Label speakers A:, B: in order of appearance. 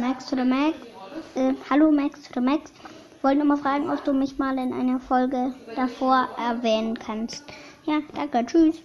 A: Max to the Max. Äh, hallo Max to the Max. Ich Wollte nur mal fragen, ob du mich mal in einer Folge davor erwähnen kannst. Ja, danke. Tschüss.